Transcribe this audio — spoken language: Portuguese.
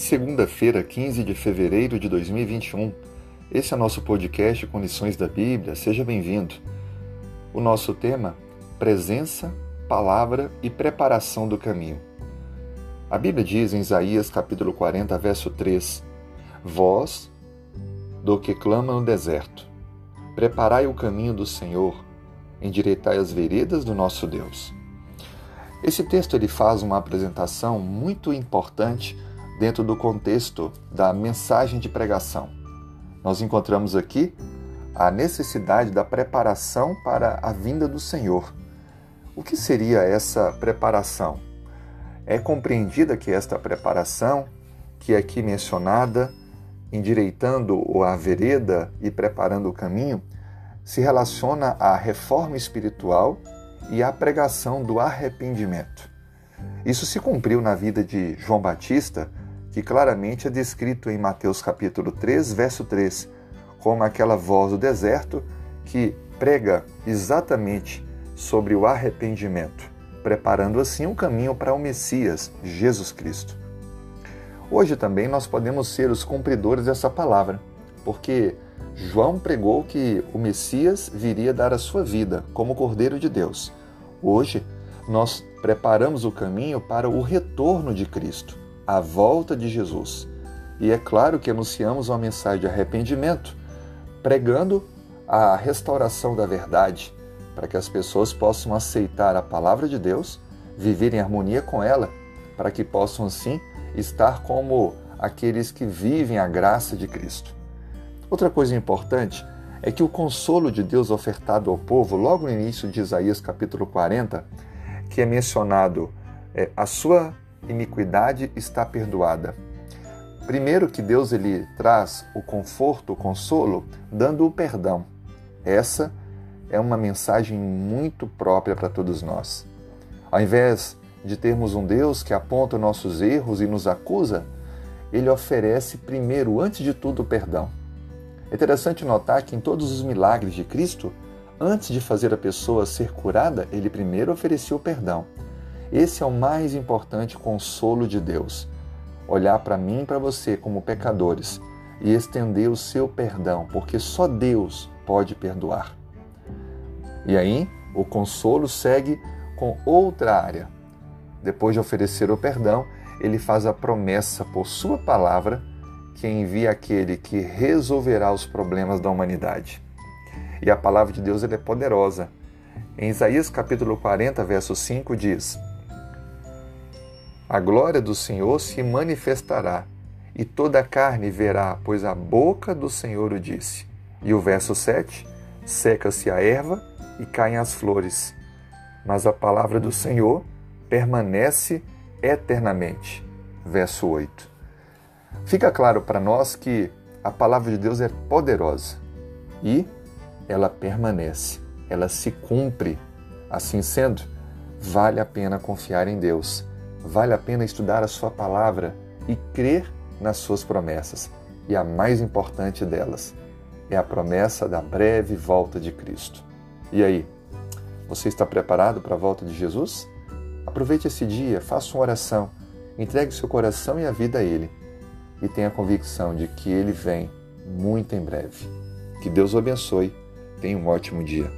Segunda-feira, 15 de fevereiro de 2021. Esse é nosso podcast com lições da Bíblia. Seja bem-vindo. O nosso tema: presença, palavra e preparação do caminho. A Bíblia diz em Isaías capítulo 40, verso 3: Vós, do que clama no deserto, preparai o caminho do Senhor, endireitai as veredas do nosso Deus. Esse texto ele faz uma apresentação muito importante dentro do contexto da mensagem de pregação. Nós encontramos aqui a necessidade da preparação para a vinda do Senhor. O que seria essa preparação? É compreendida que esta preparação, que é aqui mencionada, endireitando a vereda e preparando o caminho, se relaciona à reforma espiritual e à pregação do arrependimento. Isso se cumpriu na vida de João Batista que claramente é descrito em Mateus capítulo 3, verso 3, como aquela voz do deserto que prega exatamente sobre o arrependimento, preparando assim um caminho para o Messias, Jesus Cristo. Hoje também nós podemos ser os cumpridores dessa palavra, porque João pregou que o Messias viria dar a sua vida como Cordeiro de Deus. Hoje nós preparamos o caminho para o retorno de Cristo a volta de Jesus. E é claro que anunciamos uma mensagem de arrependimento, pregando a restauração da verdade, para que as pessoas possam aceitar a palavra de Deus, viver em harmonia com ela, para que possam assim estar como aqueles que vivem a graça de Cristo. Outra coisa importante é que o consolo de Deus ofertado ao povo, logo no início de Isaías capítulo 40, que é mencionado é, a sua iniquidade está perdoada. Primeiro que Deus ele traz o conforto, o consolo, dando o perdão. Essa é uma mensagem muito própria para todos nós. Ao invés de termos um Deus que aponta nossos erros e nos acusa, ele oferece primeiro, antes de tudo, o perdão. É interessante notar que em todos os milagres de Cristo, antes de fazer a pessoa ser curada, ele primeiro ofereceu o perdão. Esse é o mais importante consolo de Deus. Olhar para mim e para você como pecadores e estender o seu perdão, porque só Deus pode perdoar. E aí, o consolo segue com outra área. Depois de oferecer o perdão, ele faz a promessa por sua palavra que envia aquele que resolverá os problemas da humanidade. E a palavra de Deus é poderosa. Em Isaías capítulo 40, verso 5 diz: a glória do Senhor se manifestará, e toda a carne verá, pois a boca do Senhor o disse. E o verso 7: Seca-se a erva e caem as flores, mas a palavra do Senhor permanece eternamente. Verso 8. Fica claro para nós que a palavra de Deus é poderosa e ela permanece, ela se cumpre. Assim sendo, vale a pena confiar em Deus Vale a pena estudar a Sua palavra e crer nas Suas promessas. E a mais importante delas é a promessa da breve volta de Cristo. E aí, você está preparado para a volta de Jesus? Aproveite esse dia, faça uma oração, entregue seu coração e a vida a Ele e tenha a convicção de que Ele vem muito em breve. Que Deus o abençoe. Tenha um ótimo dia.